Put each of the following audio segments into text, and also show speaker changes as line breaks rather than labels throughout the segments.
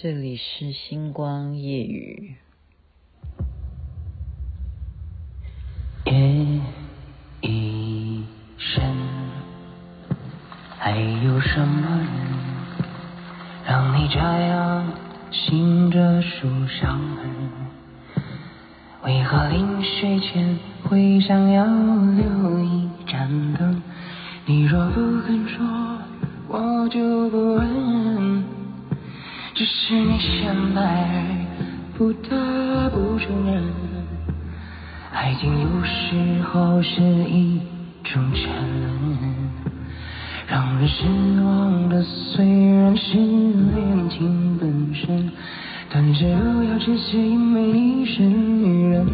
这里是星光夜雨。
夜已深，还有什么人让你这样醒着数伤痕？为何临睡前会想要留一盏灯？你若不肯说，我就不问。只是你现在不得不承认，爱情有时候是一种沉沦，让人失望的虽然是恋情本身，但是不要只是因为你是女人。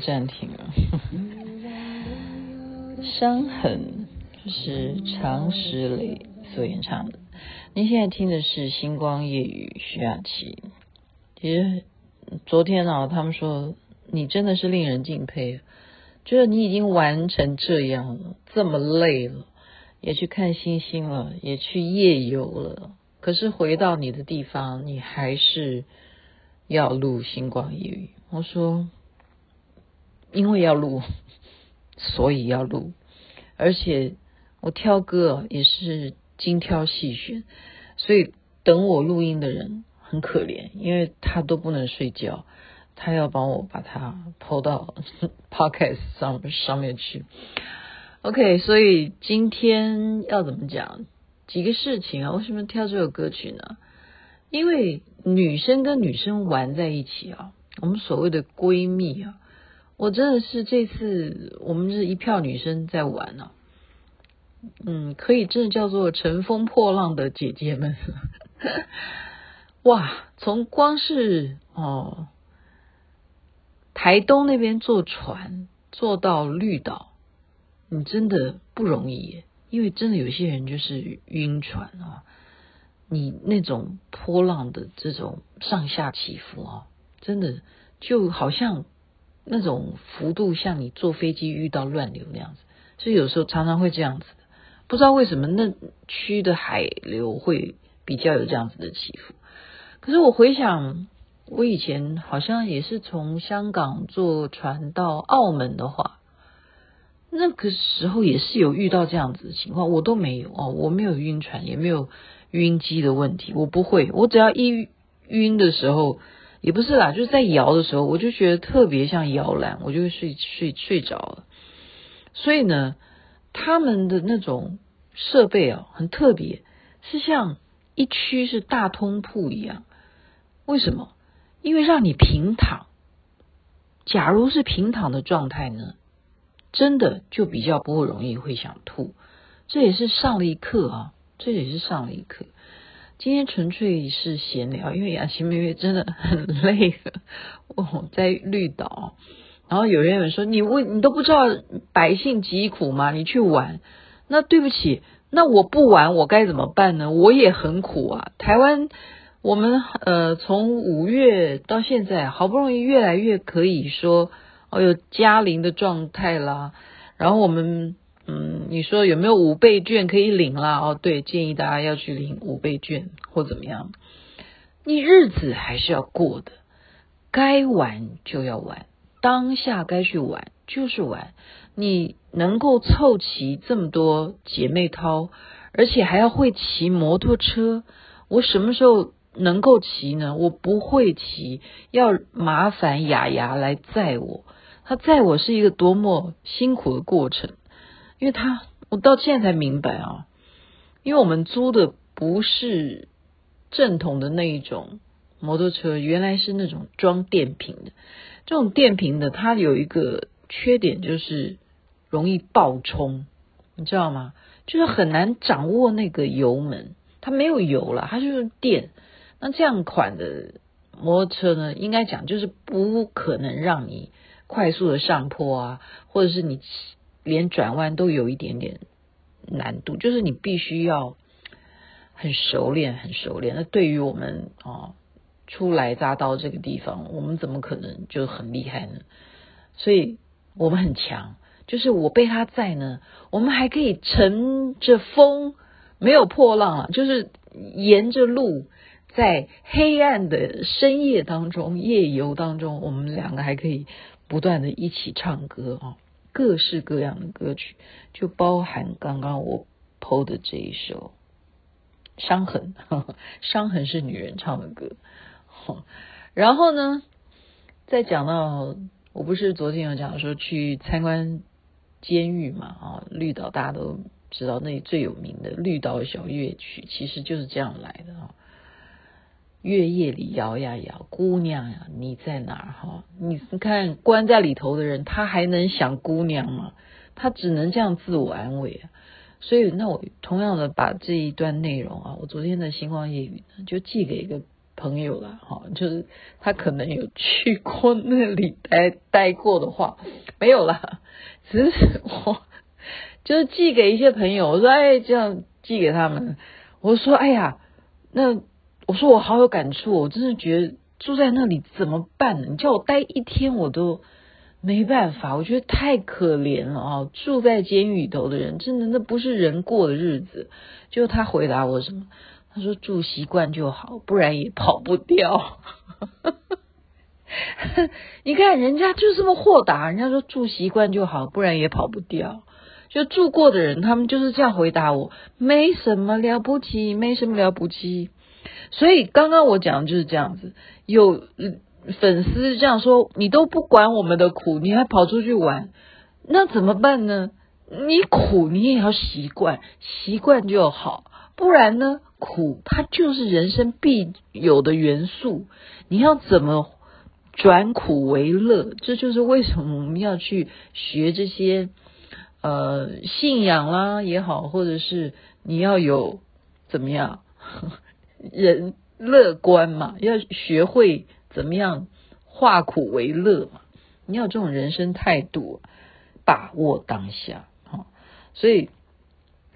按暂停了？伤痕就是常石磊所演唱的。您现在听的是《星光夜雨》徐雅琪。其实昨天啊，他们说。你真的是令人敬佩，觉得你已经玩成这样了，这么累了，也去看星星了，也去夜游了，可是回到你的地方，你还是要录星光夜雨。我说，因为要录，所以要录，而且我挑歌也是精挑细选，所以等我录音的人很可怜，因为他都不能睡觉。他要帮我把它抛到 Podcast 上上面去，OK，所以今天要怎么讲几个事情啊？为什么挑这首歌曲呢？因为女生跟女生玩在一起啊，我们所谓的闺蜜啊，我真的是这次我们是一票女生在玩啊，嗯，可以真的叫做乘风破浪的姐姐们，哇，从光是哦。台东那边坐船坐到绿岛，你真的不容易，因为真的有些人就是晕船啊。你那种波浪的这种上下起伏啊，真的就好像那种幅度，像你坐飞机遇到乱流那样子，所以有时候常常会这样子。不知道为什么那区的海流会比较有这样子的起伏。可是我回想。我以前好像也是从香港坐船到澳门的话，那个时候也是有遇到这样子的情况，我都没有哦，我没有晕船，也没有晕机的问题，我不会，我只要一晕的时候，也不是啦，就是在摇的时候，我就觉得特别像摇篮，我就会睡睡睡着了。所以呢，他们的那种设备啊，很特别，是像一区是大通铺一样，为什么？因为让你平躺，假如是平躺的状态呢，真的就比较不容易会想吐。这也是上了一课啊，这也是上了一课。今天纯粹是闲聊，因为雅琪妹妹真的很累了。我，在绿岛，然后有人有人说：“你问你都不知道百姓疾苦吗？你去玩，那对不起，那我不玩我该怎么办呢？我也很苦啊，台湾。”我们呃，从五月到现在，好不容易越来越可以说哦，有加零的状态啦。然后我们嗯，你说有没有五倍券可以领啦？哦，对，建议大家要去领五倍券或怎么样。你日子还是要过的，该玩就要玩，当下该去玩就是玩。你能够凑齐这么多姐妹淘，而且还要会骑摩托车，我什么时候？能够骑呢？我不会骑，要麻烦雅雅来载我。他载我是一个多么辛苦的过程，因为他我到现在才明白啊，因为我们租的不是正统的那一种摩托车，原来是那种装电瓶的。这种电瓶的它有一个缺点，就是容易爆冲，你知道吗？就是很难掌握那个油门，它没有油了，它就是电。那这样款的摩托车呢，应该讲就是不可能让你快速的上坡啊，或者是你连转弯都有一点点难度，就是你必须要很熟练，很熟练。那对于我们啊，初来乍到这个地方，我们怎么可能就很厉害呢？所以我们很强，就是我被他在呢，我们还可以乘着风，没有破浪啊，就是沿着路。在黑暗的深夜当中，夜游当中，我们两个还可以不断的一起唱歌啊，各式各样的歌曲，就包含刚刚我 PO 的这一首《伤痕》，呵呵伤痕是女人唱的歌。然后呢，再讲到，我不是昨天有讲说去参观监狱嘛？啊，绿岛大家都知道，那里最有名的绿岛小乐曲，其实就是这样来的啊。月夜里摇呀摇，姑娘呀，你在哪儿？哈，你看关在里头的人，他还能想姑娘吗？他只能这样自我安慰啊。所以，那我同样的把这一段内容啊，我昨天的星光夜语呢，就寄给一个朋友了。哈，就是他可能有去过那里待待过的话，没有啦，只是我就是寄给一些朋友。我说，哎，这样寄给他们。我说，哎呀，那。我说我好有感触，我真的觉得住在那里怎么办呢？你叫我待一天我都没办法，我觉得太可怜了啊！住在监狱里头的人，真的那不是人过的日子。就他回答我什么？他说住习惯就好，不然也跑不掉。你看人家就这么豁达，人家说住习惯就好，不然也跑不掉。就住过的人，他们就是这样回答我，没什么了不起，没什么了不起。所以刚刚我讲的就是这样子，有粉丝这样说，你都不管我们的苦，你还跑出去玩，那怎么办呢？你苦你也要习惯，习惯就好，不然呢，苦它就是人生必有的元素，你要怎么转苦为乐？这就是为什么我们要去学这些呃信仰啦也好，或者是你要有怎么样？人乐观嘛，要学会怎么样化苦为乐嘛。你要这种人生态度，把握当下。哈，所以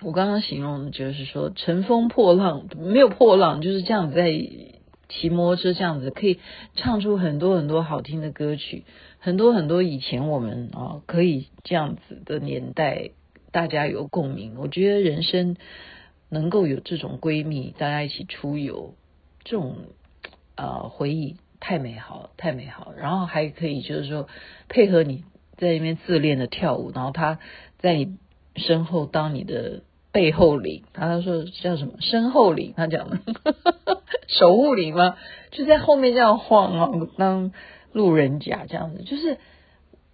我刚刚形容的就是说，乘风破浪没有破浪，就是这样子在骑摩托车这样子，可以唱出很多很多好听的歌曲，很多很多以前我们啊可以这样子的年代，大家有共鸣。我觉得人生。能够有这种闺蜜，大家一起出游，这种呃回忆太美好，太美好。然后还可以就是说配合你在那边自恋的跳舞，然后他在你身后当你的背后灵，他说叫什么身后灵，他讲的守护灵吗？就在后面这样晃啊，当路人甲这样子，就是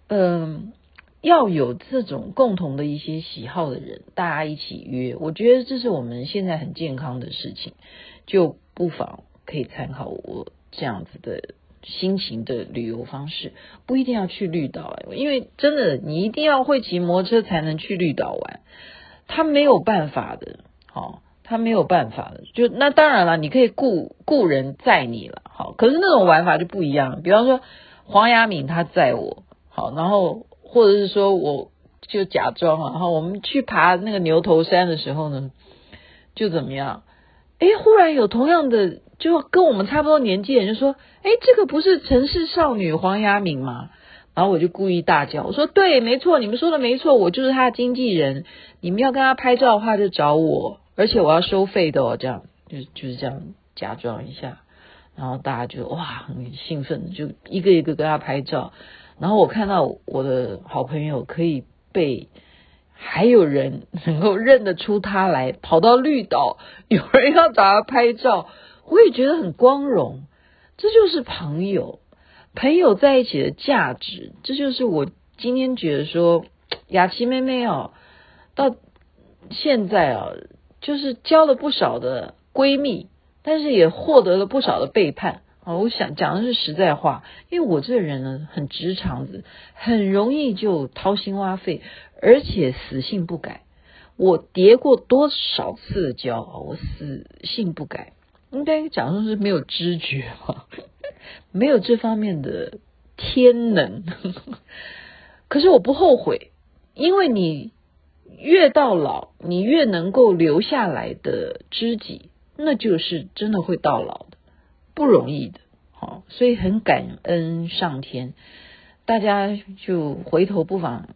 嗯。要有这种共同的一些喜好的人，大家一起约，我觉得这是我们现在很健康的事情，就不妨可以参考我这样子的心情的旅游方式，不一定要去绿岛，因为真的你一定要会骑摩托车才能去绿岛玩，他没有办法的，好，他没有办法的，就那当然了，你可以雇雇人载你了，好，可是那种玩法就不一样，比方说黄雅敏他载我，好，然后。或者是说，我就假装啊，然后我们去爬那个牛头山的时候呢，就怎么样？哎，忽然有同样的，就跟我们差不多年纪的人就说：“哎，这个不是城市少女黄雅敏吗？”然后我就故意大叫，我说：“对，没错，你们说的没错，我就是他的经纪人。你们要跟他拍照的话，就找我，而且我要收费的哦。”这样就就是这样假装一下，然后大家就哇很兴奋，就一个一个跟他拍照。然后我看到我的好朋友可以被还有人能够认得出他来，跑到绿岛，有人要找他拍照，我也觉得很光荣。这就是朋友，朋友在一起的价值。这就是我今天觉得说，雅琪妹妹哦，到现在啊，就是交了不少的闺蜜，但是也获得了不少的背叛。哦，我想讲的是实在话，因为我这个人呢很直肠子，很容易就掏心挖肺，而且死性不改。我叠过多少次的跤，我死性不改，应该讲说是没有知觉嘛，没有这方面的天能。可是我不后悔，因为你越到老，你越能够留下来的知己，那就是真的会到老，不容易的。好，所以很感恩上天。大家就回头不妨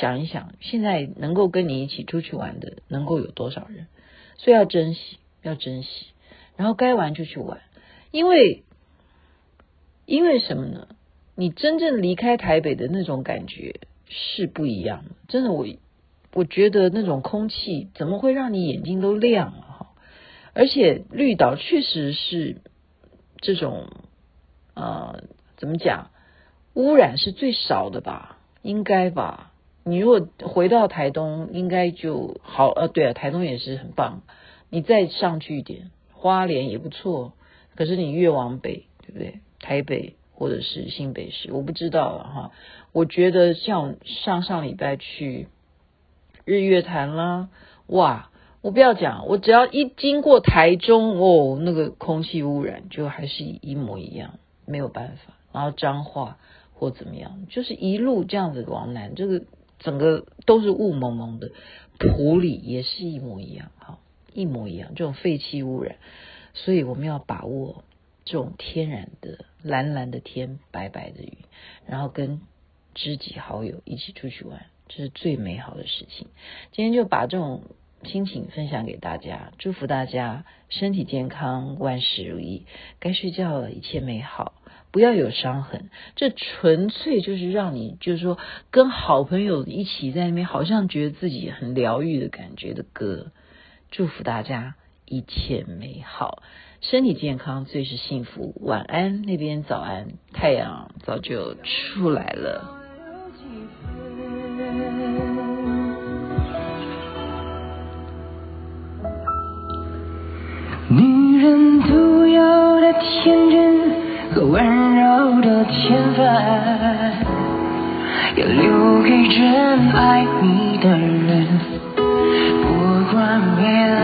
想一想，现在能够跟你一起出去玩的，能够有多少人？所以要珍惜，要珍惜。然后该玩就去玩，因为因为什么呢？你真正离开台北的那种感觉是不一样的。真的，我我觉得那种空气怎么会让你眼睛都亮了哈？而且绿岛确实是这种呃，怎么讲？污染是最少的吧？应该吧？你如果回到台东，应该就好。呃，对啊，台东也是很棒。你再上去一点。花莲也不错，可是你越往北，对不对？台北或者是新北市，我不知道了哈。我觉得像上上礼拜去日月潭啦，哇！我不要讲，我只要一经过台中哦，那个空气污染就还是一模一样，没有办法。然后彰化或怎么样，就是一路这样子往南，这个整个都是雾蒙蒙的。普里也是一模一样，哈。一模一样，这种废气污染，所以我们要把握这种天然的蓝蓝的天、白白的云，然后跟知己好友一起出去玩，这是最美好的事情。今天就把这种心情分享给大家，祝福大家身体健康，万事如意。该睡觉了，一切美好，不要有伤痕。这纯粹就是让你，就是说跟好朋友一起在那边，好像觉得自己很疗愈的感觉的歌。祝福大家一切美好，身体健康最是幸福。晚安，那边早安，太阳早就出来了。
人独有的天真和温柔的天分，要留给真爱你的人。不管未来